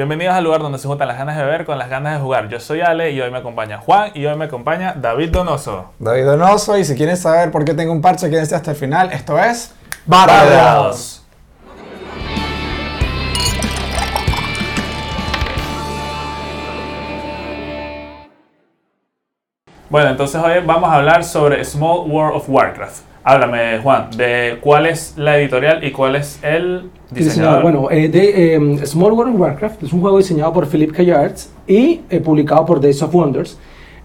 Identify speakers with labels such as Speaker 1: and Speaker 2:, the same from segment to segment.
Speaker 1: Bienvenidos al lugar donde se juntan las ganas de beber con las ganas de jugar. Yo soy Ale y hoy me acompaña Juan y hoy me acompaña David Donoso.
Speaker 2: David Donoso, y si quieren saber por qué tengo un parche, quédense hasta el final. Esto es
Speaker 1: Bardeados. Bueno, entonces hoy vamos a hablar sobre Small World of Warcraft. Háblame, Juan, de cuál es la editorial y cuál es el diseñador.
Speaker 3: Bueno, eh, de, eh, Small World of Warcraft es un juego diseñado por Philip K. Yards y eh, publicado por Days of Wonders.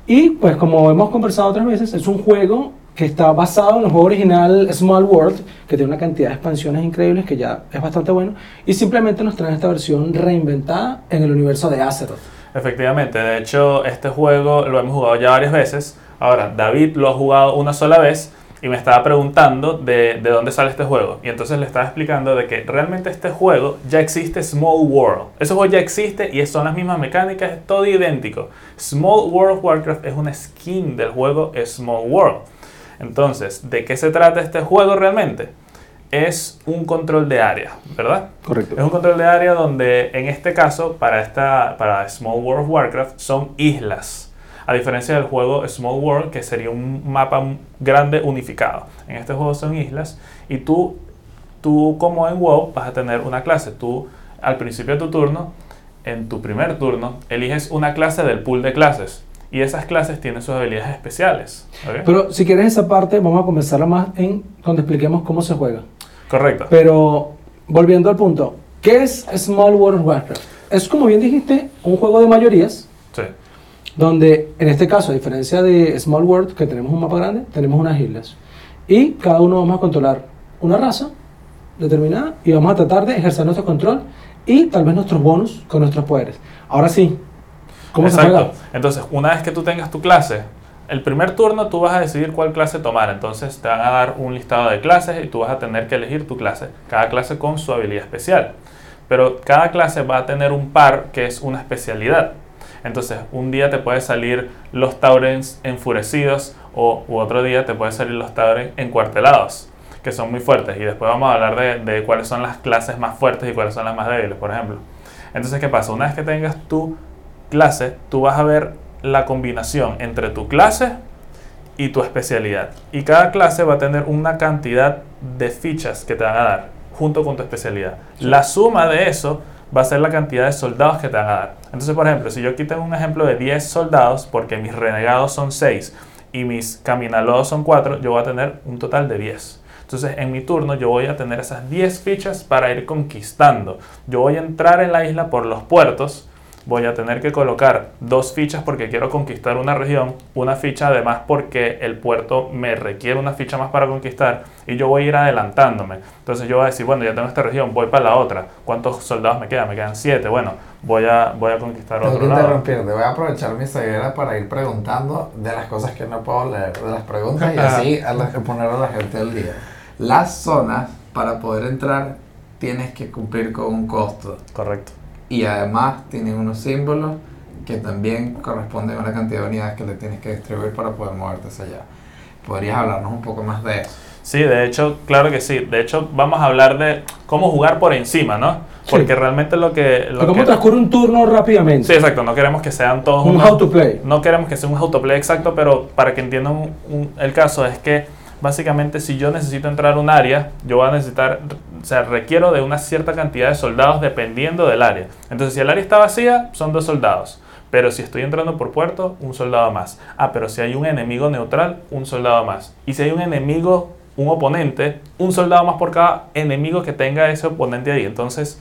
Speaker 3: Y pues como hemos conversado otras veces, es un juego que está basado en el juego original Small World, que tiene una cantidad de expansiones increíbles, que ya es bastante bueno, y simplemente nos trae esta versión reinventada en el universo de Azeroth.
Speaker 1: Efectivamente, de hecho este juego lo hemos jugado ya varias veces. Ahora, David lo ha jugado una sola vez y me estaba preguntando de, de, dónde sale este juego. Y entonces le estaba explicando de que realmente este juego ya existe Small World. Ese juego ya existe y son las mismas mecánicas, es todo idéntico. Small World of Warcraft es una skin del juego Small World. Entonces, ¿de qué se trata este juego realmente? Es un control de área, ¿verdad?
Speaker 3: Correcto.
Speaker 1: Es un control de área donde, en este caso, para, esta, para Small World of Warcraft, son islas. A diferencia del juego Small World, que sería un mapa grande unificado. En este juego son islas y tú, tú como en WoW, vas a tener una clase. Tú, al principio de tu turno, en tu primer turno, eliges una clase del pool de clases. Y esas clases tienen sus habilidades especiales. ¿okay?
Speaker 3: Pero si quieres esa parte, vamos a comenzarla más en donde expliquemos cómo se juega.
Speaker 1: Correcto.
Speaker 3: Pero volviendo al punto, ¿qué es Small World Warcraft? Es como bien dijiste, un juego de mayorías,
Speaker 1: Sí.
Speaker 3: Donde en este caso, a diferencia de Small World, que tenemos un mapa grande, tenemos unas islas. Y cada uno vamos a controlar una raza determinada y vamos a tratar de ejercer nuestro control y tal vez nuestros bonus con nuestros poderes. Ahora sí, ¿cómo se
Speaker 1: Exacto.
Speaker 3: juega?
Speaker 1: Entonces, una vez que tú tengas tu clase, el primer turno tú vas a decidir cuál clase tomar. Entonces, te van a dar un listado de clases y tú vas a tener que elegir tu clase. Cada clase con su habilidad especial. Pero cada clase va a tener un par que es una especialidad. Entonces, un día te puede salir los Taurens enfurecidos o u otro día te puede salir los Taurens encuartelados, que son muy fuertes. Y después vamos a hablar de, de cuáles son las clases más fuertes y cuáles son las más débiles, por ejemplo. Entonces, ¿qué pasa? Una vez que tengas tu clase, tú vas a ver la combinación entre tu clase y tu especialidad. Y cada clase va a tener una cantidad de fichas que te van a dar junto con tu especialidad. La suma de eso va a ser la cantidad de soldados que te van a dar. Entonces, por ejemplo, si yo aquí tengo un ejemplo de 10 soldados, porque mis renegados son 6 y mis caminalodos son 4, yo voy a tener un total de 10. Entonces, en mi turno, yo voy a tener esas 10 fichas para ir conquistando. Yo voy a entrar en la isla por los puertos. Voy a tener que colocar dos fichas porque quiero conquistar una región, una ficha además porque el puerto me requiere una ficha más para conquistar y yo voy a ir adelantándome. Entonces yo voy a decir, bueno, ya tengo esta región, voy para la otra. ¿Cuántos soldados me quedan? Me quedan siete. Bueno, voy a, voy a conquistar
Speaker 4: Tengo que
Speaker 1: otro lado.
Speaker 4: voy a aprovechar mi ceguera para ir preguntando de las cosas que no puedo leer, de las preguntas y así a la- poner a la gente al día. Las zonas, para poder entrar, tienes que cumplir con un costo
Speaker 1: Correcto.
Speaker 4: Y además tienen unos símbolos que también corresponden a una cantidad de unidades que le tienes que distribuir para poder moverte hacia allá. ¿Podrías hablarnos un poco más de eso?
Speaker 1: Sí, de hecho, claro que sí. De hecho, vamos a hablar de cómo jugar por encima, ¿no? Porque
Speaker 3: Sí.
Speaker 1: realmente lo que... Lo
Speaker 3: ¿Cómo
Speaker 1: que-
Speaker 3: transcurre un turno rápidamente?
Speaker 1: Sí, exacto. No queremos que sean todos
Speaker 3: Un
Speaker 1: unos-
Speaker 3: how to play.
Speaker 1: No queremos que sea un autoplay exacto, pero para que entiendan un- un- el caso es que básicamente si yo necesito entrar a un área, yo voy a necesitar, o sea, requiero de una cierta cantidad de soldados dependiendo del área. Entonces, si el área está vacía, son dos soldados. Pero si estoy entrando por puerto, un soldado más. Ah, pero si hay un enemigo neutral, un soldado más. Y si hay un enemigo, un oponente, un soldado más por cada enemigo que tenga ese oponente ahí. Entonces,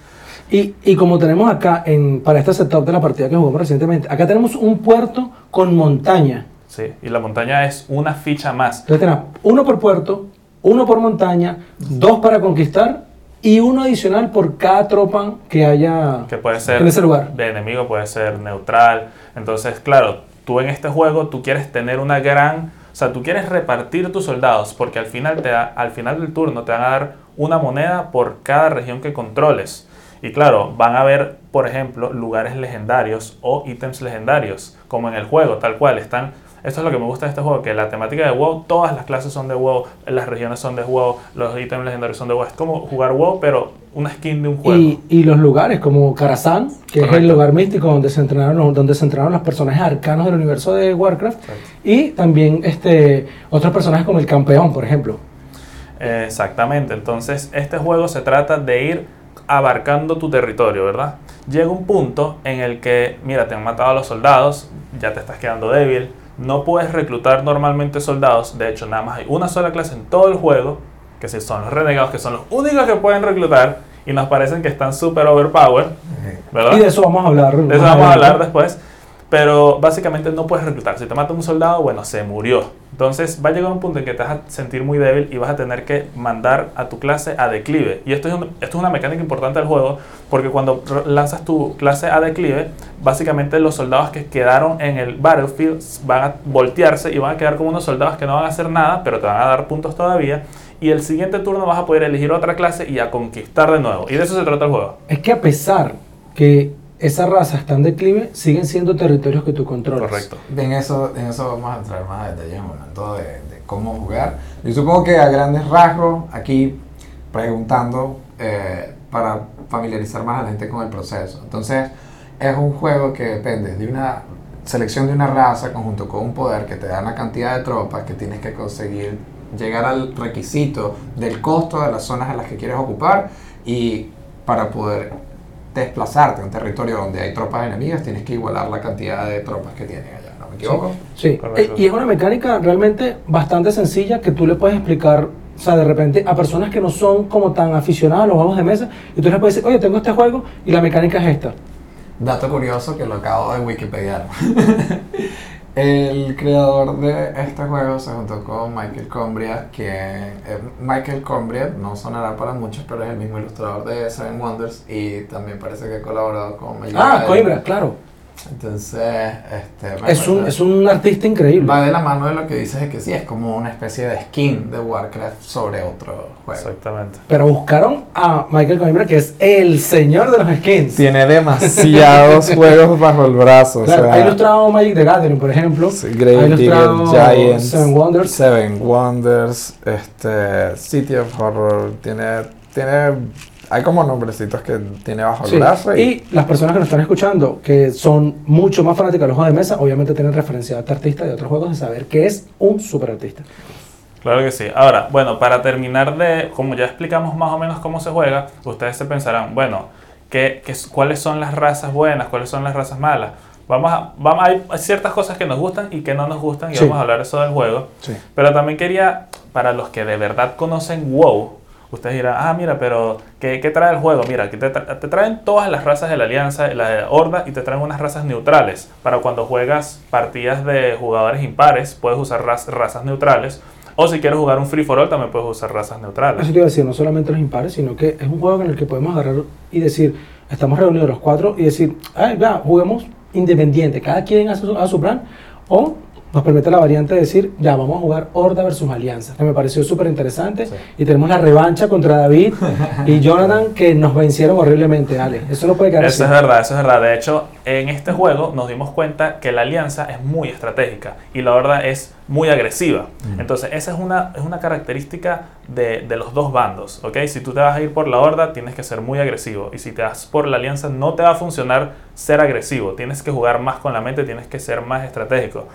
Speaker 3: Y, y como tenemos acá, en, para este sector de la partida que jugamos recientemente, acá tenemos un puerto con montaña.
Speaker 1: Sí, y la montaña es una ficha más.
Speaker 3: Entonces tenemos uno por puerto, uno por montaña, dos para conquistar y uno adicional por cada tropa que haya
Speaker 1: que puede ser
Speaker 3: en ese lugar.
Speaker 1: de enemigo, puede ser neutral. Entonces, claro, tú en este juego tú quieres tener una gran, o sea, tú quieres repartir tus soldados porque al final te da- al final del turno te van a dar una moneda por cada región que controles. Y claro, van a haber, por ejemplo, lugares legendarios o ítems legendarios, como en el juego, tal cual están Esto es lo que me gusta de este juego, que la temática de WoW, todas las clases son de WoW, las regiones son de WoW, los ítems legendarios son de WoW. Es como jugar WoW, pero una skin de un juego.
Speaker 3: Y, y los lugares como Karazhan, que es el
Speaker 1: Correcto.
Speaker 3: lugar místico donde se entrenaron los- donde se entrenaron los personajes arcanos del universo de Warcraft
Speaker 1: Exacto.
Speaker 3: y también este otros personajes como el campeón, por ejemplo.
Speaker 1: Eh, Exactamente, entonces este juego se trata de ir abarcando tu territorio, ¿verdad? Llega un punto en el que, mira, te han matado a los soldados, ya te estás quedando débil, no puedes reclutar normalmente soldados, de hecho nada más hay una sola clase en todo el juego, que son los renegados, que son los únicos que pueden reclutar y nos parecen que están súper overpowered, ¿verdad?
Speaker 3: Y de eso vamos a hablar.
Speaker 1: De eso vamos a hablar después. Pero básicamente no puedes reclutar. Si te mata un soldado, bueno, se murió. Entonces va a llegar un punto en que te vas a sentir muy débil y vas a tener que mandar a tu clase a declive. Y esto es, esto es una mecánica importante del juego porque cuando lanzas tu clase a declive, básicamente los soldados que quedaron en el battlefield van a voltearse y van a quedar como unos soldados que no van a hacer nada, pero te van a dar puntos todavía. Y el siguiente turno vas a poder elegir otra clase y a conquistar de nuevo. Y de eso se trata el juego.
Speaker 3: Es que a pesar que esa raza está en declive, siguen siendo territorios que tú controlas.
Speaker 1: Correcto.
Speaker 4: En eso, en eso vamos a entrar más a detalle en un momento de, de cómo jugar. Yo supongo que a grandes rasgos, aquí preguntando eh, para familiarizar más a la gente con el proceso. Entonces, es un juego que depende de una selección de una raza conjunto con un poder que te da una cantidad de tropas que tienes que conseguir llegar al requisito del costo de las zonas en las que quieres ocupar y para poder desplazarte a un territorio donde hay tropas enemigas tienes que igualar la cantidad de tropas que tienen allá, ¿no me equivoco?
Speaker 3: Sí. Eh, y es una mecánica realmente bastante sencilla que tú le puedes explicar, o sea, de repente a personas que no son como tan aficionadas a los juegos de mesa, y tú les puedes decir, oye, tengo este juego y la mecánica es esta.
Speaker 4: Dato curioso que lo acabo de Wikipedia. El creador de este juego se juntó con Michael Combria, que eh, Michael Combria no sonará para muchos, pero es el mismo ilustrador de Seven Wonders y también parece que ha colaborado con Magic
Speaker 3: Ah. Coimbra, claro.
Speaker 4: Entonces, este,
Speaker 3: Es un, es un artista increíble.
Speaker 4: va de la mano de lo que dices de que sí, es como una especie de skin de Warcraft sobre otro juego.
Speaker 1: Exactamente.
Speaker 3: Pero buscaron a Michael Coimbra, que es el señor de los skins.
Speaker 2: Tiene demasiados juegos bajo el brazo. o
Speaker 3: Claro,
Speaker 2: sea,
Speaker 3: ha ilustrado Magic the Gathering, por ejemplo.
Speaker 2: sí,
Speaker 3: ha
Speaker 2: Digger, Giants,
Speaker 3: Seven Wonders.
Speaker 2: Seven Wonders, este, City of Horror, tiene, tiene, hay como nombrecitos que tiene bajo
Speaker 3: Sí,
Speaker 2: el brazo y,
Speaker 3: Y las personas que nos están escuchando, que son mucho más fanáticas de los juegos de mesa, obviamente tienen referencia a este artista de otros juegos de saber que es un super artista.
Speaker 1: Claro que sí. Ahora, bueno, para terminar de, como ya explicamos más o menos cómo se juega, ustedes se pensarán, bueno, ¿qué, qué, ¿cuáles son las razas buenas? ¿Cuáles son las razas malas? Vamos a, vamos, hay ciertas cosas que nos gustan y que no nos gustan y
Speaker 3: Sí.
Speaker 1: vamos a hablar eso del juego.
Speaker 3: Sí.
Speaker 1: Pero también quería, para los que de verdad conocen WoW, ustedes dirán, ah, mira, pero ¿qué, qué trae el juego? Mira, aquí te, tra- te traen todas las razas de la Alianza, la de Horda, y te traen unas razas neutrales. Para cuando juegas partidas de jugadores impares, puedes usar raz- razas neutrales. O si quieres jugar un free for all, también puedes usar razas neutrales.
Speaker 3: Eso te iba a decir, no solamente los impares, sino que es un juego en el que podemos agarrar y decir, estamos reunidos los cuatro y decir, ay, ya, juguemos independiente, cada quien hace su, hace su plan, o nos permite la variante de decir, ya, vamos a jugar Horda versus Alianza, que me pareció súper interesante,
Speaker 1: Sí.
Speaker 3: y tenemos la revancha contra David y Jonathan, que nos vencieron horriblemente, Ale, eso no puede quedar
Speaker 1: Eso es
Speaker 3: así.
Speaker 1: verdad, eso es verdad. De hecho, en este juego nos dimos cuenta que la alianza es muy estratégica y la horda es muy agresiva. Entonces, esa es una, es una característica de, de los dos bandos, ¿ok? Si tú te vas a ir por la horda, tienes que ser muy agresivo. Y si te vas por la alianza, no te va a funcionar ser agresivo. Tienes que jugar más con la mente, tienes que ser más estratégico.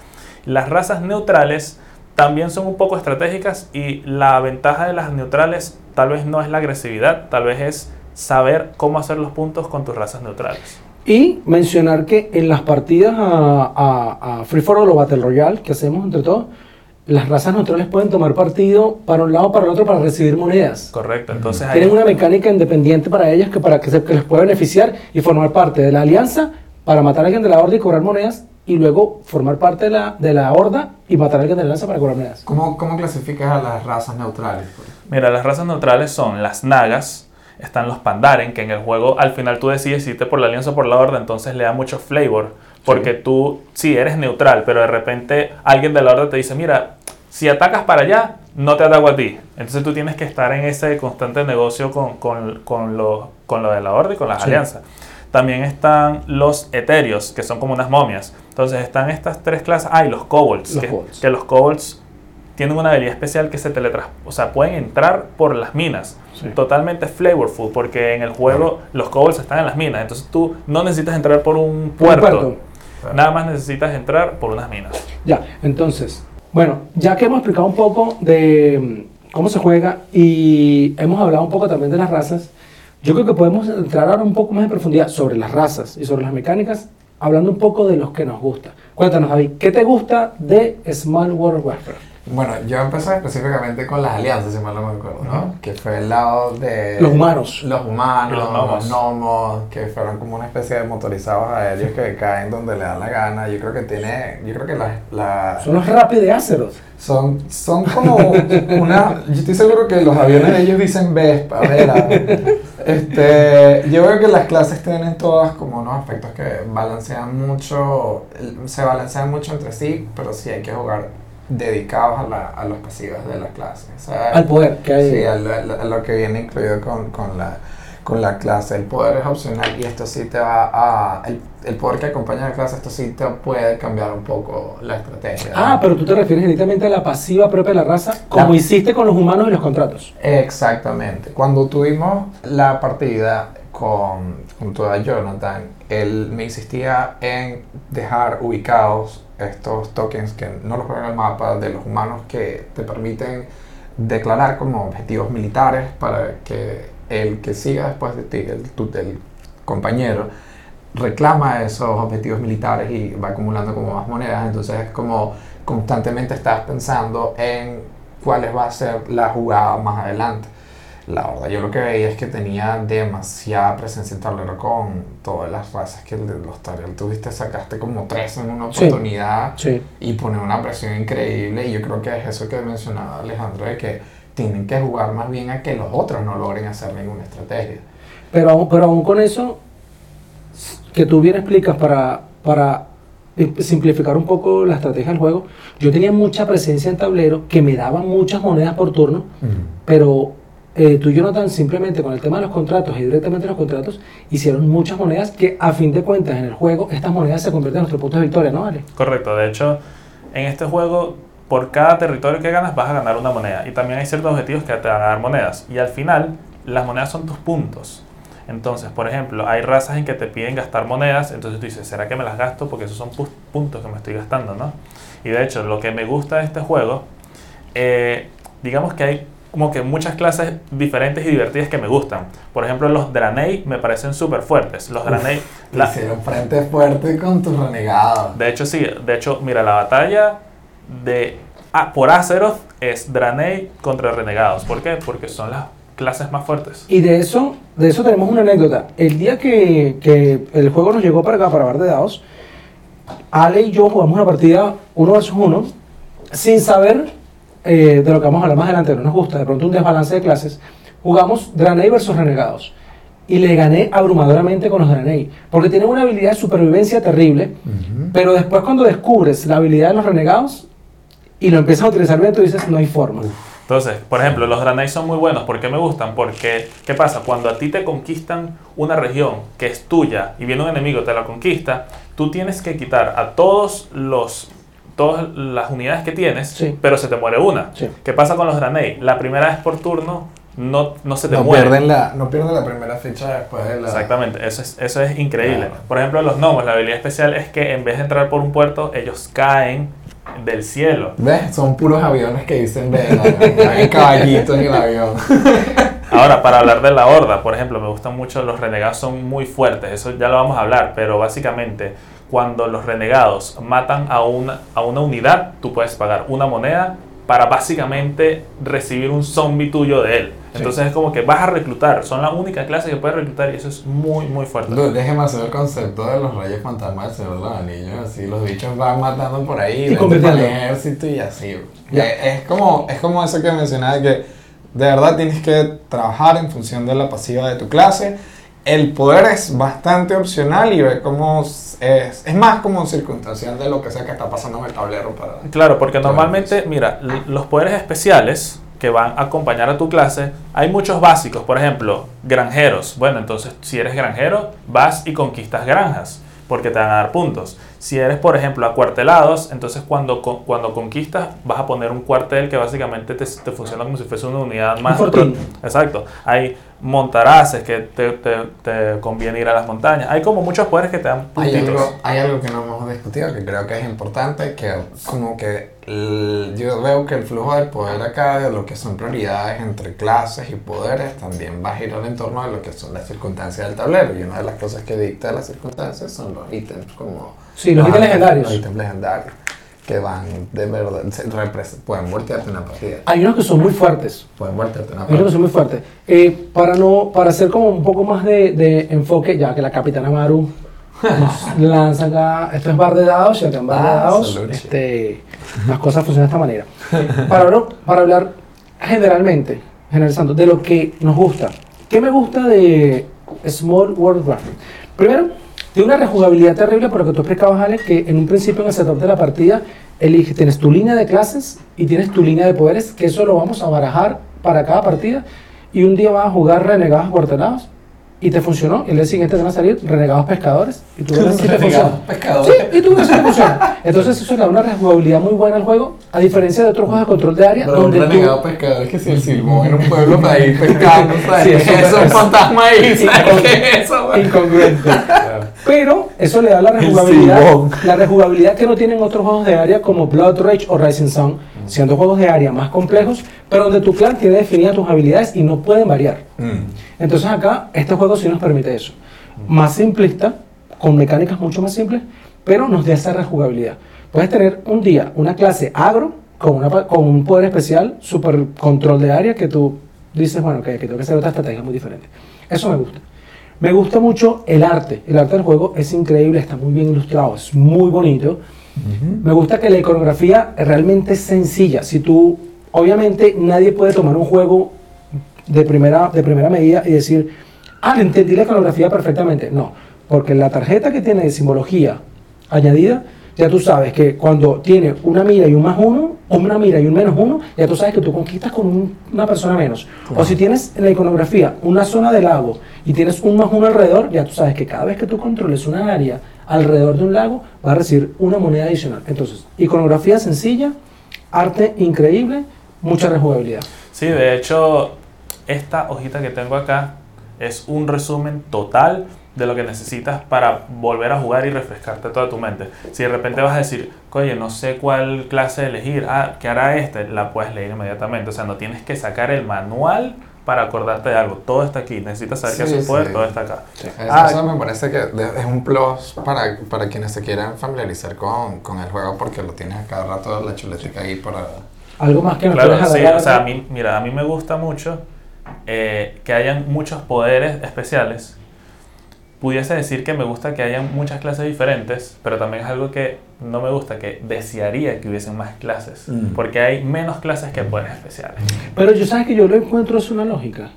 Speaker 1: Las razas neutrales también son un poco estratégicas y la ventaja de las neutrales tal vez no es la agresividad, tal vez es saber cómo hacer los puntos con tus razas neutrales.
Speaker 3: Y mencionar que en las partidas a, a- a Free for All o Battle Royale que hacemos entre todos, las razas neutrales pueden tomar partido para un lado o para el otro para recibir monedas.
Speaker 1: Correcto, entonces ahí-
Speaker 3: Tienen una mecánica independiente para ellas que, para que, se- que les pueda beneficiar y formar parte de la alianza para matar a alguien de la horda y cobrar monedas y luego formar parte de la, de la horda y matar a alguien de la alianza para cobrar monedas.
Speaker 4: ¿Cómo, ¿Cómo clasificas a las razas neutrales?
Speaker 1: Mira, las razas neutrales son las nagas, están los pandaren, que en el juego al final tú decides si irte por la alianza o por la horda, entonces le da mucho flavor, porque tú sí eres neutral, pero de repente alguien de la horda te dice, mira, si atacas para allá, no te ataco a ti. Entonces tú tienes que estar en ese constante negocio con, con, con lo, con lo de la horda y con las
Speaker 3: Sí.
Speaker 1: alianzas. También están los etéreos, que son como unas momias. Entonces están estas tres clases. Ah, y los kobolds.
Speaker 3: Los
Speaker 1: que,
Speaker 3: kobolds.
Speaker 1: que los kobolds tienen una habilidad especial que se teletras... O sea, pueden entrar por las minas.
Speaker 3: Sí.
Speaker 1: Totalmente flavorful, porque en el juego los kobolds están en las minas. Entonces tú no necesitas entrar por un puerto.
Speaker 3: puerto.
Speaker 1: Nada más necesitas entrar por unas minas.
Speaker 3: Ya, entonces, bueno, ya que hemos explicado un poco de mm, cómo se juega y hemos hablado un poco también de las razas, yo creo que podemos entrar ahora un poco más en profundidad sobre las razas y sobre las mecánicas, hablando un poco de los que nos gusta. Cuéntanos, David, ¿qué te gusta de Small World Warfare?
Speaker 4: Bueno, yo empecé específicamente con las alianzas, si mal no me acuerdo, ¿no? Que fue el lado de...
Speaker 3: Los humanos.
Speaker 4: Los humanos,
Speaker 1: los
Speaker 4: los
Speaker 1: gnomos.
Speaker 4: gnomos. que fueron como una especie de motorizados aéreos que caen donde le dan la gana. Yo creo que tiene... Yo creo que la... la-
Speaker 3: Son los Rapid de Azeroth.
Speaker 4: son, son como una... Yo estoy seguro que los aviones de ellos dicen Vespa, Vera. Este, yo veo que las clases tienen todas como unos aspectos que balancean mucho, se balancean mucho entre sí, pero sí hay que jugar dedicados a, la, a los pasivos de las clases. O sea,
Speaker 3: Al poder que hay.
Speaker 4: Sí, a lo, a lo- a lo que viene incluido con, con la, con la clase. El poder es opcional y esto sí te va a... El, el poder que acompaña a la clase, esto sí te puede cambiar un poco la estrategia.
Speaker 3: Ah, pero tú te refieres directamente a la pasiva propia de la raza, como
Speaker 4: La-
Speaker 3: hiciste con los humanos y los contratos.
Speaker 4: Exactamente. Cuando tuvimos la partida con, junto a Jonathan, él me insistía en dejar ubicados estos tokens que no los juegan en el mapa de los humanos que te permiten declarar como objetivos militares para que el que siga después de ti, el, tu- el compañero, reclama esos objetivos militares y va acumulando como más monedas. Entonces es como constantemente estás pensando en cuál va a ser la jugada más adelante. La verdad, yo lo que veía es que tenía demasiada presencia en tablero con todas las razas que de los Tariel tuviste, sacaste como tres en una oportunidad
Speaker 3: Sí.
Speaker 4: y pone una presión increíble y yo creo que es eso que mencionaba Alejandro de que tienen que jugar más bien a que los otros no logren hacer ninguna estrategia.
Speaker 3: Pero, aún- pero aún con eso, que tú bien explicas para, para simplificar un poco la estrategia del juego, yo tenía mucha presencia en tablero que me daban muchas monedas por turno, pero eh, tú y Jonathan simplemente con el tema de los contratos y directamente los contratos hicieron muchas monedas que a fin de cuentas en el juego estas monedas se convierten en nuestros puntos de victoria, ¿no, Ale?
Speaker 1: Correcto, de hecho, en este juego, por cada territorio que ganas vas a ganar una moneda. Y también hay ciertos objetivos que te van a dar monedas. Y al final, las monedas son tus puntos. Entonces, por ejemplo, hay razas en que te piden gastar monedas, entonces tú dices, ¿será que me las gasto? Porque esos son pu- puntos que me estoy gastando, ¿no? Y de hecho, lo que me gusta de este juego, eh, digamos que hay como que muchas clases diferentes y divertidas que me gustan. Por ejemplo, los Draenei me parecen súper fuertes. Los Draenei... la-
Speaker 4: Hicieron frente fuerte con tus renegados.
Speaker 1: de hecho, sí. De hecho, mira, la batalla de ah, por Azeroth es Draenei contra Renegados. ¿Por qué? Porque son las clases más fuertes.
Speaker 3: Y de eso, de eso tenemos una anécdota. El día que, que el juego nos llegó para acá, para Bar de Dados, Ale y yo jugamos una partida uno versus uno, sin saber eh, de lo que vamos a hablar más adelante, no nos gusta, de pronto un desbalance de clases. Jugamos Draenei versus Renegados. Y le gané abrumadoramente con los Draenei. Porque tienen una habilidad de supervivencia terrible. Pero después, cuando descubres la habilidad de los Renegados y lo empiezas a utilizar bien, tú dices, no hay forma.
Speaker 1: Entonces, por ejemplo, los Draenei son muy buenos. ¿Por qué me gustan? Porque, ¿qué pasa? Cuando a ti te conquistan una región que es tuya y viene un enemigo te la conquista, tú tienes que quitar a todos los todas las unidades que tienes,
Speaker 3: Sí.
Speaker 1: pero se te muere una.
Speaker 3: Sí.
Speaker 1: ¿Qué pasa con los Draenei? La primera vez por turno no, no se te
Speaker 4: No
Speaker 1: muere.
Speaker 4: pierden, la, no pierden la primera ficha después de la...
Speaker 1: Exactamente, eso es, eso es increíble.
Speaker 4: Claro.
Speaker 1: Por ejemplo, los gnomos, la habilidad especial es que en vez de entrar por un puerto, ellos caen del cielo.
Speaker 4: ¿Ves? Son puros aviones que dicen vela. Hay caballitos en el avión.
Speaker 1: Ahora, para hablar de la horda, por ejemplo, me gustan mucho, los renegados son muy fuertes, eso ya lo vamos a hablar, pero básicamente cuando los renegados matan a una, a una unidad, tú puedes pagar una moneda para básicamente recibir un zombie tuyo de él. Entonces es como que vas a reclutar, son la única clase que puedes reclutar y eso es muy, muy fuerte.
Speaker 4: Dude, Déjeme hacer el concepto de los reyes fantasmas del Señor de los Anillos. Así, los bichos van matando por ahí, el
Speaker 3: convirtiendo.
Speaker 4: ejército y así.
Speaker 3: Ya.
Speaker 4: Eh, Es, como, es como eso que mencionaba de que de verdad tienes que trabajar en función de la pasiva de tu clase. El poder es bastante opcional y ve cómo es, es más como circunstancial de lo que sea que está pasando en el tablero para...
Speaker 1: Claro, porque normalmente, mira, los poderes especiales que van a acompañar a tu clase. Hay muchos básicos, por ejemplo, granjeros. Bueno, entonces si eres granjero, vas y conquistas granjas porque te van a dar puntos. Si eres, por ejemplo, acuartelados, entonces cuando, cuando conquistas vas a poner un cuartel que básicamente te, te funciona como si fuese una unidad más.
Speaker 3: fortín.
Speaker 1: Exacto. Hay montaraces que te, te, te conviene ir a las montañas. Hay como muchos poderes que te dan
Speaker 4: Hay algo, hay algo que no hemos discutido que creo que es importante, que como que el- yo veo que el flujo del poder acá, de lo que son prioridades entre clases y poderes, también va a girar en torno a lo que son las circunstancias del tablero. Y una de las cosas que dicta las circunstancias son los ítems como...
Speaker 3: Sí, los ítems legendarios.
Speaker 4: Los ítems legendarios, que van de verdad, se pueden voltearte una partida.
Speaker 3: Hay unos que son muy fuertes.
Speaker 4: Pueden voltearte una
Speaker 3: Hay unos que
Speaker 4: partida.
Speaker 3: son muy fuertes. Eh, para no, para hacer como un poco más de, de enfoque, ya que la capitana Maru nos lanza acá, esto es bar de dados, y acá en bar de
Speaker 4: Ah,
Speaker 3: dados, este, las cosas funcionan de esta manera. Para, hablar- para hablar generalmente, generalizando, de lo que nos gusta. ¿Qué me gusta de Small World Warfare? Primero, tiene una rejugabilidad terrible, por lo que tú explicabas, Alex, que en un principio en el setup de la partida, eliges, tienes tu línea de clases y tienes tu línea de poderes, que eso lo vamos a barajar para cada partida, y un día vas a jugar renegados acuartelados, y te funcionó, y el día siguiente te van a salir renegados pescadores, y tú verás si te funciona.
Speaker 4: pescadores.
Speaker 3: Sí, y tú verás si te funciona. Entonces eso le da una rejugabilidad muy buena al juego, a diferencia de otros juegos de control de área,
Speaker 4: Pero un
Speaker 3: donde tú...
Speaker 4: renegado pescador es que si el silbón en un pueblo para ir pescando, ¿sabes?
Speaker 3: Sí,
Speaker 4: ¿Qué
Speaker 3: eso
Speaker 4: es Un fantasma ahí, ¿sabes qué es eso?
Speaker 3: incongruente. Pero eso le da la rejugabilidad, la rejugabilidad que no tienen otros juegos de área como Blood Rage o Rising Sun, siendo juegos de área más complejos, pero donde tu clan tiene definidas tus habilidades y no pueden variar.
Speaker 4: Mm.
Speaker 3: Entonces acá, este juego sí nos permite eso. Más simplista, con mecánicas mucho más simples, pero nos da esa rejugabilidad. Puedes tener un día una clase agro con, una, con un poder especial, super control de área, que tú dices, bueno, que, que tengo que hacer otra estrategia muy diferente. Eso me gusta. Me gusta mucho el arte. El arte del juego es increíble, está muy bien ilustrado, es muy bonito. Me gusta que la iconografía realmente es sencilla. Si tú, obviamente, nadie puede tomar un juego de primera, de primera medida y decir, ah, entendí la iconografía perfectamente. No, porque la tarjeta que tiene de simbología añadida, ya tú sabes que cuando tiene una mira y un más uno, una mira y un menos uno, ya tú sabes que tú conquistas con un- una persona menos. O si tienes en la iconografía una zona de lago y tienes un más uno alrededor, ya tú sabes que cada vez que tú controles una área alrededor de un lago, vas a recibir una moneda adicional. Entonces, iconografía sencilla, arte increíble, mucha rejugabilidad.
Speaker 1: Sí, de hecho, esta hojita que tengo acá es un resumen total de lo que necesitas para volver a jugar y refrescarte toda tu mente. Si de repente vas a decir, oye, no sé cuál clase elegir, ah, ¿qué hará este? La puedes leer inmediatamente. O sea, no tienes que sacar el manual para acordarte de algo. Todo está aquí. Necesitas saber qué
Speaker 4: Sí,
Speaker 1: es un poder,
Speaker 4: sí.
Speaker 1: todo está acá.
Speaker 4: Eso,
Speaker 1: Ah,
Speaker 4: eso me parece que es un plus para, para quienes se quieran familiarizar con, con el juego porque lo tienes a cada rato la chuletica ahí para...
Speaker 3: Algo más que nos
Speaker 1: Claro, sí, o sea, a mí, mira, a mí me gusta mucho eh, que hayan muchos poderes especiales. Pudiese decir que me gusta que hayan muchas clases diferentes, pero también es algo que no me gusta, que desearía que hubiesen más clases,
Speaker 2: Mm.
Speaker 1: porque hay menos clases que poderes especiales.
Speaker 3: Pero yo sabes que yo lo encuentro es una lógica,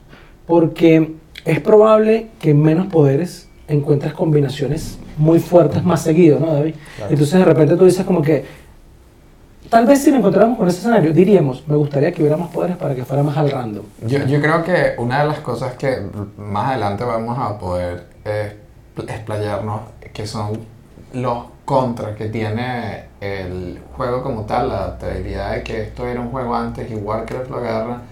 Speaker 3: porque es probable que en menos poderes encuentres combinaciones muy fuertes más seguido, ¿no, David? Entonces de repente tú dices como que, tal vez si nos encontráramos con ese escenario, diríamos, me gustaría que hubiera más poderes para que fuera más al random.
Speaker 4: Yo, yo creo que una de las cosas que más adelante vamos a poder eh, explayarnos, que son los contras que tiene el juego como tal, la teoría de que esto era un juego antes y Warcraft lo agarra,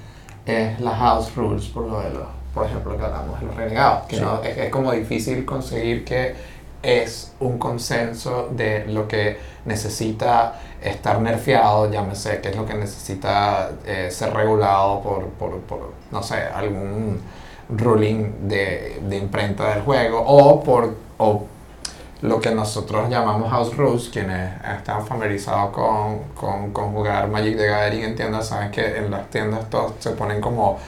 Speaker 4: es las house rules, por lo de los, por ejemplo, que hablamos de los renegados, que
Speaker 3: Sí.
Speaker 4: no, es, es como difícil conseguir que es un consenso de lo que necesita estar nerfeado, llámese, qué es lo que necesita eh, ser regulado por, por, por, no sé, algún ruling de, de imprenta del juego o por o lo que nosotros llamamos house rules, quienes están familiarizados con, con, con jugar Magic the Gathering en tiendas, que en las tiendas todos se ponen como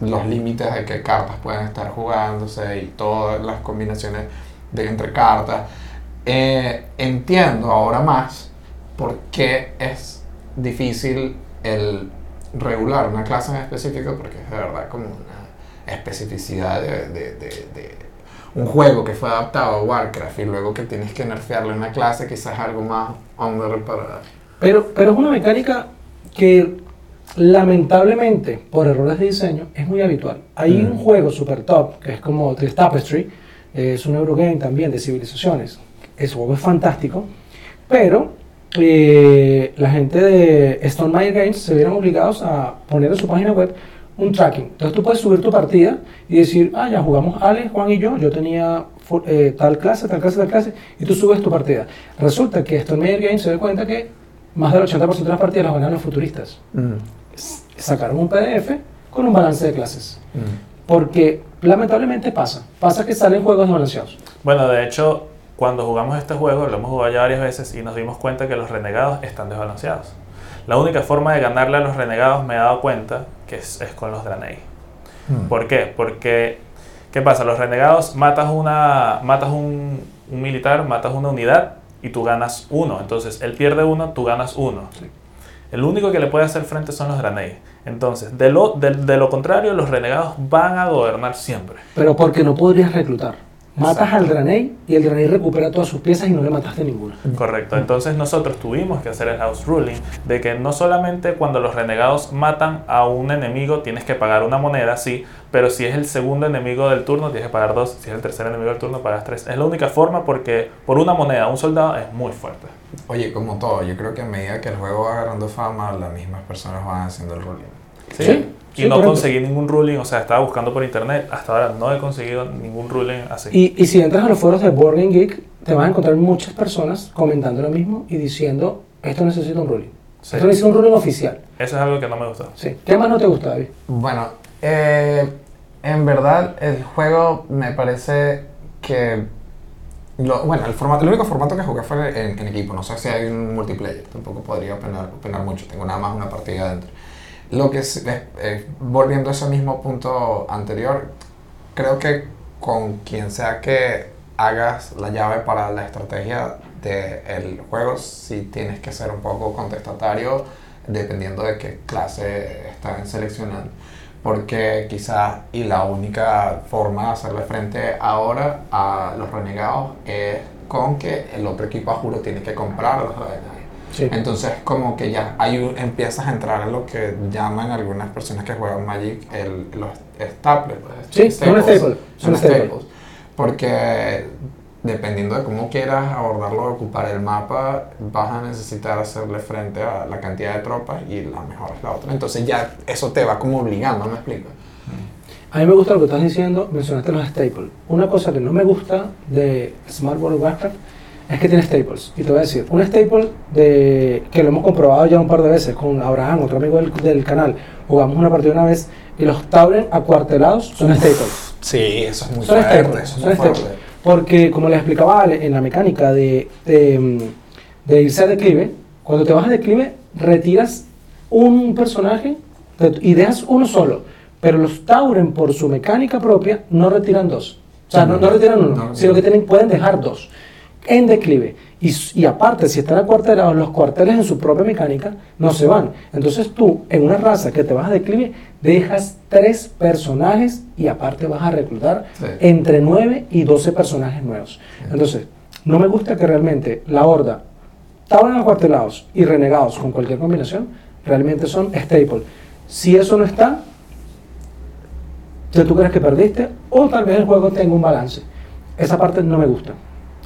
Speaker 4: los límites de qué cartas pueden estar jugándose y todas las combinaciones de entre cartas. Eh, entiendo ahora más por qué es difícil el regular una clase en específico, porque es de verdad como una especificidad de, de- de- de un juego que fue adaptado a Warcraft y luego que tienes que nerfearle una clase, quizás algo más under para...
Speaker 3: Pero, pero es una mecánica que lamentablemente, por errores de diseño, es muy habitual. Hay
Speaker 2: Mm.
Speaker 3: un juego super top, que es como The Tapestry, eh, es un Eurogame también de civilizaciones. Ese juego es fantástico, pero eh, la gente de Stone Games se vieron obligados a poner en su página web un tracking. Entonces tú puedes subir tu partida y decir, ah, ya jugamos Ale, Juan y yo, yo tenía eh, tal clase, tal clase, tal clase, y tú subes tu partida. Resulta que Stone Games se dio cuenta que más del 80% de las partidas las ganaron los futuristas
Speaker 2: Mm,
Speaker 3: sacaron un PDF con un balance de clases.
Speaker 2: mm.
Speaker 3: Porque lamentablemente pasa. Pasa que salen juegos desbalanceados.
Speaker 1: Bueno, de hecho, cuando jugamos este juego, lo hemos jugado ya varias veces y nos dimos cuenta que los renegados están desbalanceados. La única forma de ganarle a los renegados me he dado cuenta que es, es con los Draenei.
Speaker 2: Mm.
Speaker 1: ¿Por qué? Porque, ¿qué pasa? Los renegados matas, una, matas un, un militar, matas una unidad y tú ganas uno. Entonces, él pierde uno, tú ganas uno. El único que le puede hacer frente son los Draenei. Entonces, de lo, de, de lo contrario, los renegados van a gobernar siempre.
Speaker 3: Pero porque no podrías reclutar. Matas
Speaker 1: Exacto.
Speaker 3: al Dranei y el Dranei recupera todas sus piezas y no le mataste ninguna.
Speaker 1: Correcto. Entonces nosotros tuvimos que hacer el house ruling de que no solamente cuando los renegados matan a un enemigo tienes que pagar una moneda, sí, pero si es el segundo enemigo del turno tienes que pagar dos, si es el tercer enemigo del turno pagas tres. Es la única forma porque por una moneda un soldado es muy fuerte.
Speaker 4: Oye, como todo, yo creo que a medida que el juego va agarrando fama, las mismas personas van haciendo el ruling.
Speaker 1: Sí.
Speaker 3: Sí,
Speaker 1: y
Speaker 3: sí,
Speaker 1: no
Speaker 3: correcto.
Speaker 1: conseguí ningún ruling, o sea, estaba buscando por internet, hasta ahora no he conseguido ningún ruling así.
Speaker 3: Y, y si entras a los foros de Board Game Geek, te vas a encontrar muchas personas comentando lo mismo y diciendo, esto necesita un ruling.
Speaker 1: Sí.
Speaker 3: Esto necesita un ruling oficial.
Speaker 1: Eso es algo que no me gustó.
Speaker 3: Sí. ¿Qué más no te gusta, David?
Speaker 4: Bueno, eh, en verdad el juego me parece que... lo- bueno, el, formato, el único formato que jugué fue en, en equipo. No sé si hay un multiplayer. Tampoco podría opinar, opinar mucho. Tengo nada más una partida adentro. Lo que es, es- es- volviendo a ese mismo punto anterior, creo que con quien sea que hagas la llave para la estrategia del juego, sí tienes que ser un poco contestatario dependiendo de qué clase están seleccionando. Porque quizás, y la única forma de hacerle frente ahora a los renegados es con que el otro equipo, a juro, tiene que comprar a los renegados.
Speaker 3: Sí.
Speaker 4: Entonces, como que ya un- empiezas a entrar en lo que llaman algunas personas que juegan Magic el, los staples. pues,
Speaker 3: Sí, son staples, son staples.
Speaker 4: Porque dependiendo de cómo quieras abordarlo, ocupar el mapa, vas a necesitar hacerle frente a la cantidad de tropas y la mejor es la otra. Entonces, ya eso te va como obligando, ¿me explico?
Speaker 3: A mí me gusta lo que estás diciendo, mencionaste los staples. Una cosa que no me gusta de Smart World Warcraft es que tiene staples. Y te voy a decir, un staple de, que lo hemos comprobado ya un par de veces con Abraham, otro amigo del, del canal, jugamos una partida una vez y los Tauren acuartelados son staples.
Speaker 4: Sí, eso es muy
Speaker 3: Son
Speaker 4: fuerte.
Speaker 3: staples,
Speaker 4: eso es
Speaker 3: son staples. Porque como les explicaba en la mecánica de, de, de irse a declive, cuando te vas a declive, retiras un personaje y dejas uno solo. Pero los Tauren, por su mecánica propia, no retiran dos. O sea, no, no retiran uno,
Speaker 4: No
Speaker 3: sino que tienen, pueden dejar dos en declive. Y, aparte, si están acuartelados, los cuarteles en su propia mecánica no se van. Entonces tú, en una raza que te vas a declive, dejas tres personajes y aparte vas a reclutar
Speaker 4: Sí.
Speaker 3: entre 9 y 12 personajes nuevos. Entonces, no me gusta que realmente la horda, Tauren acuartelados y renegados con cualquier combinación, realmente son staple. Si eso no está, ya tú crees que perdiste, o tal vez el juego tenga un balance. Esa parte no me gusta.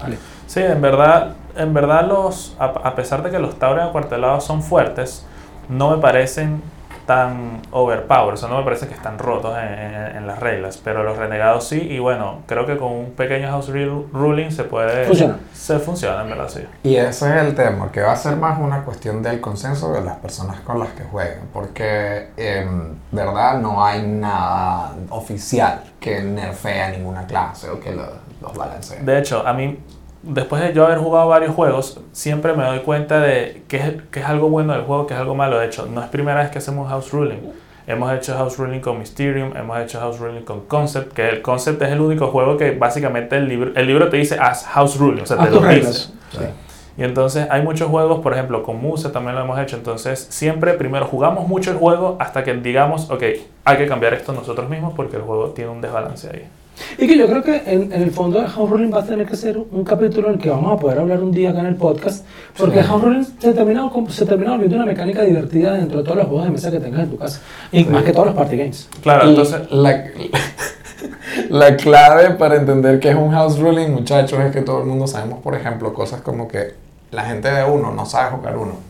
Speaker 3: Vale.
Speaker 1: Sí, en verdad, en verdad los, a, a pesar de que los Tauren acuartelados son fuertes, no me parecen tan overpowered, o sea, no me parece que están rotos en, en- en las reglas, pero los renegados sí, y bueno, creo que con un pequeño house ruling se puede...
Speaker 3: Funciona.
Speaker 1: Se funciona, en verdad, sí.
Speaker 4: Y ese es el tema, que va a ser más una cuestión del consenso de las personas con las que jueguen, porque en verdad no hay nada oficial que nerfee a ninguna clase o que lo- los balancee.
Speaker 1: De hecho, a mí, después de yo haber jugado varios juegos, siempre me doy cuenta de qué es, qué es algo bueno del juego, qué es algo malo. De hecho, no es primera vez que hacemos house ruling. Hemos hecho house ruling con Mysterium, hemos hecho house ruling con Concept, que el Concept es el único juego que básicamente el libro, el libro te dice haz house ruling, o sea, te lo dice. Y entonces hay muchos juegos, por ejemplo, con Muse también lo hemos hecho. Entonces, siempre primero jugamos mucho el juego hasta que digamos, ok, hay que cambiar esto nosotros mismos porque el juego tiene un desbalance ahí.
Speaker 3: Y que yo creo que en, en el fondo House Ruling va a tener que ser un capítulo en el que vamos a poder hablar un día acá en el podcast, porque House Ruling se termina, se termina volviendo una mecánica divertida dentro de todos los juegos de mesa que tengas en tu casa, y más que todos los party games.
Speaker 1: Claro,
Speaker 4: Y
Speaker 1: entonces,
Speaker 4: la, la clave para entender que es un house ruling, muchachos, es que todo el mundo sabemos, por ejemplo, cosas como que la gente de uno no sabe jugar uno.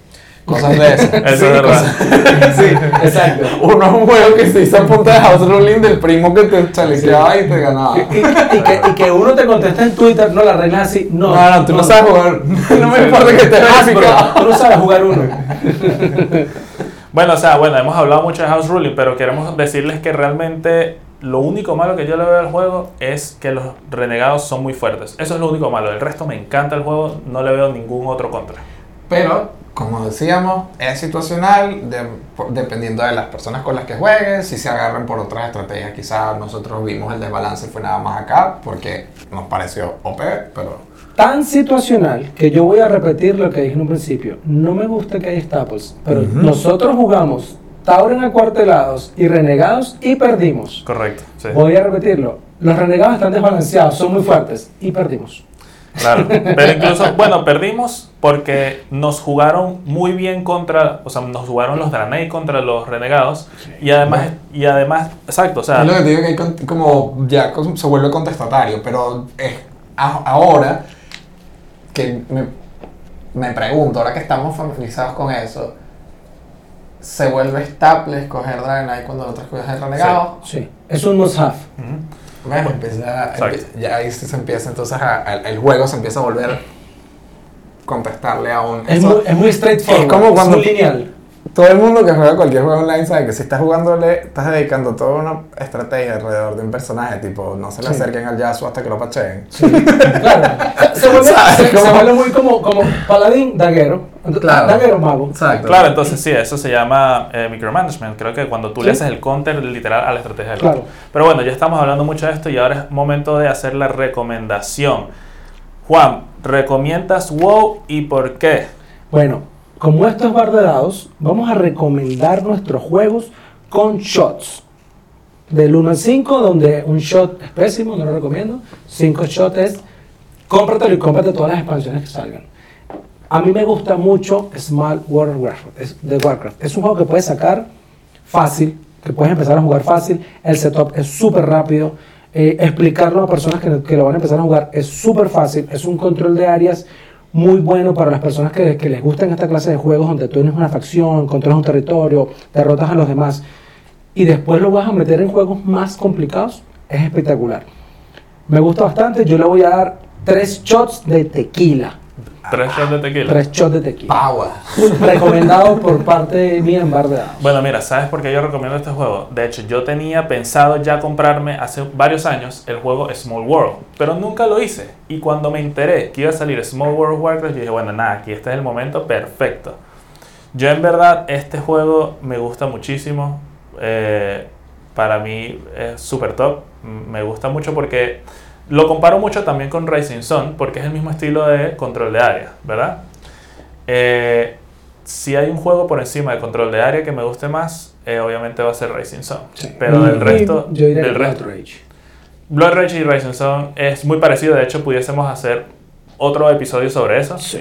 Speaker 4: Cosas de esas.
Speaker 1: Eso es
Speaker 4: Sí,
Speaker 1: verdad.
Speaker 4: cosas- sí, exacto. Uno es un juego que se hizo a punta de house ruling del primo que te chalequeaba y te ganaba.
Speaker 3: Y, y- y que, y que uno te contesta en Twitter, no, la es así, no.
Speaker 4: No, no, tú no sabes jugar. No me importa que estés
Speaker 3: Hasbro,
Speaker 4: verificado.
Speaker 3: tú no sabes jugar uno.
Speaker 1: bueno, o sea, bueno, hemos hablado mucho de House Ruling, pero queremos decirles que realmente lo único malo que yo le veo al juego es que los renegados son muy fuertes. Eso es lo único malo. El resto me encanta el juego, no le veo ningún otro contra.
Speaker 4: Pero, como decíamos, es situacional de- dependiendo de las personas con las que juegues. Si se agarran por otras estrategias, quizás nosotros vimos el desbalance fue nada más acá porque nos pareció OP, pero
Speaker 3: Tan situacional que yo voy a repetir lo que dije en un principio. No me gusta que haya staples, pero nosotros jugamos Tauren acuartelados y renegados y perdimos.
Speaker 1: Correcto. Sí.
Speaker 3: Voy a repetirlo. Los renegados están desbalanceados, son muy fuertes y perdimos.
Speaker 1: Claro, pero incluso, bueno, perdimos porque nos jugaron muy bien contra, o sea, nos jugaron los Draenei contra los Renegados. Y además, y además, exacto, o sea,
Speaker 4: es lo que te digo que hay como ya se vuelve contestatario, pero es a- ahora que me, me pregunto, ahora que estamos familiarizados con eso, se vuelve estable escoger Dragonite cuando el otro escoges renegado.
Speaker 3: Sí, es un must-have.
Speaker 1: ujú,
Speaker 4: Bueno, empieza,
Speaker 1: Exacto.
Speaker 4: empie- ya ahí se empieza entonces a- a- el juego se empieza a volver contestarle a un
Speaker 3: Es
Speaker 4: eso-
Speaker 3: muy, es muy straightforward.
Speaker 4: Es como cuando-
Speaker 3: muy lineal.
Speaker 4: Todo el mundo que juega cualquier juego online sabe que si estás jugándole estás dedicando toda una estrategia alrededor de un personaje tipo no se le
Speaker 3: Sí.
Speaker 4: acerquen al Yasuo hasta que lo pacheen
Speaker 3: Claro. Se vuelve,
Speaker 4: ¿Sabes?
Speaker 3: se, se
Speaker 4: Como-
Speaker 3: vuelve muy como, como paladín, daguero.
Speaker 4: Claro.
Speaker 3: Daguero, mago.
Speaker 4: exacto
Speaker 1: Claro, entonces sí, eso se llama eh, micromanagement. Creo que cuando tú le
Speaker 3: Sí.
Speaker 1: haces el counter literal a la estrategia del
Speaker 3: Claro.
Speaker 1: otro. Pero bueno, ya estamos hablando mucho de esto y ahora es momento de hacer la recomendación. Juan, ¿recomiendas WoW y por qué?
Speaker 3: Bueno, como esto es vamos a recomendar nuestros juegos con shots. Del 1 al 5, donde un shot es pésimo, no lo recomiendo. 5 shots es cómpratelo y cómprate todas las expansiones que salgan. A mí me gusta mucho Small World Warcraft, es- de Warcraft. Es un juego que puedes sacar fácil, que puedes empezar a jugar fácil. El setup es súper rápido. Eh, explicarlo a personas que, que lo van a empezar a jugar es súper fácil. Es un control de áreas muy bueno para las personas que, les gustan esta clase de juegos donde tú tienes una facción, controlas un territorio, derrotas a los demás y después lo vas a meter en juegos más complicados. Es espectacular. Me gusta bastante. Yo le voy a dar tres shots de tequila.
Speaker 1: Tres shots de tequila.
Speaker 3: Tres shots de tequila.
Speaker 4: Power.
Speaker 3: Recomendado por parte mía en Bar de Dados.
Speaker 1: Bueno, mira, ¿sabes por qué yo recomiendo este juego? De hecho, yo tenía pensado ya comprarme hace varios años el juego Small World, pero nunca lo hice. Y cuando me enteré que iba a salir Small World Warcraft, yo dije, bueno, nada, aquí este es el momento perfecto. Yo en verdad, este juego me gusta muchísimo. eh, para mí es súper top. Me gusta mucho porque lo comparo mucho también con Rising Sun, porque es el mismo estilo de control de área, ¿verdad? Eh, si hay un juego por encima de control de área que me guste más, eh, obviamente va a ser Rising Sun.
Speaker 3: Sí.
Speaker 1: Pero del
Speaker 3: Y
Speaker 1: resto,
Speaker 3: yo diría
Speaker 1: del resto,
Speaker 3: Blood Rage.
Speaker 1: Blood Rage y Rising Sun es muy parecido. De hecho, pudiésemos hacer otro episodio sobre eso.
Speaker 3: Sí.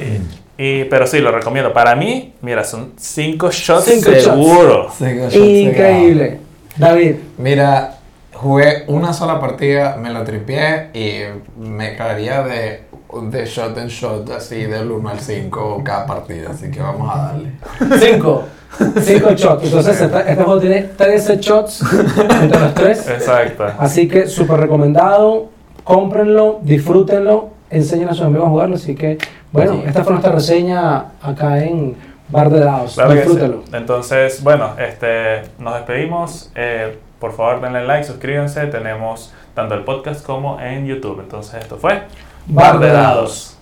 Speaker 1: Y, pero sí, lo recomiendo. Para mí, mira, son cinco shots
Speaker 3: Cinco shots.
Speaker 1: seguro.
Speaker 3: Increíble. David,
Speaker 4: Mira, jugué una sola partida, me la tripié y me caería de, de shot en shot, así del 1 al 5 cada partida, así que vamos a darle.
Speaker 3: cinco. Cinco shots. Entonces, este juego tiene 13 shots entre los tres.
Speaker 1: Exacto.
Speaker 3: Así que súper recomendado. Cómprenlo, disfrútenlo, enseñen a sus amigos a jugarlo. Así que, bueno, esta fue nuestra reseña acá en Bar de Dados.
Speaker 1: Claro que sí.
Speaker 3: Disfrútenlo.
Speaker 1: Entonces, bueno, este, nos despedimos. Eh, por favor, denle like, suscríbanse. Tenemos tanto el podcast como en YouTube. Entonces, esto fue
Speaker 3: Bar de Dados.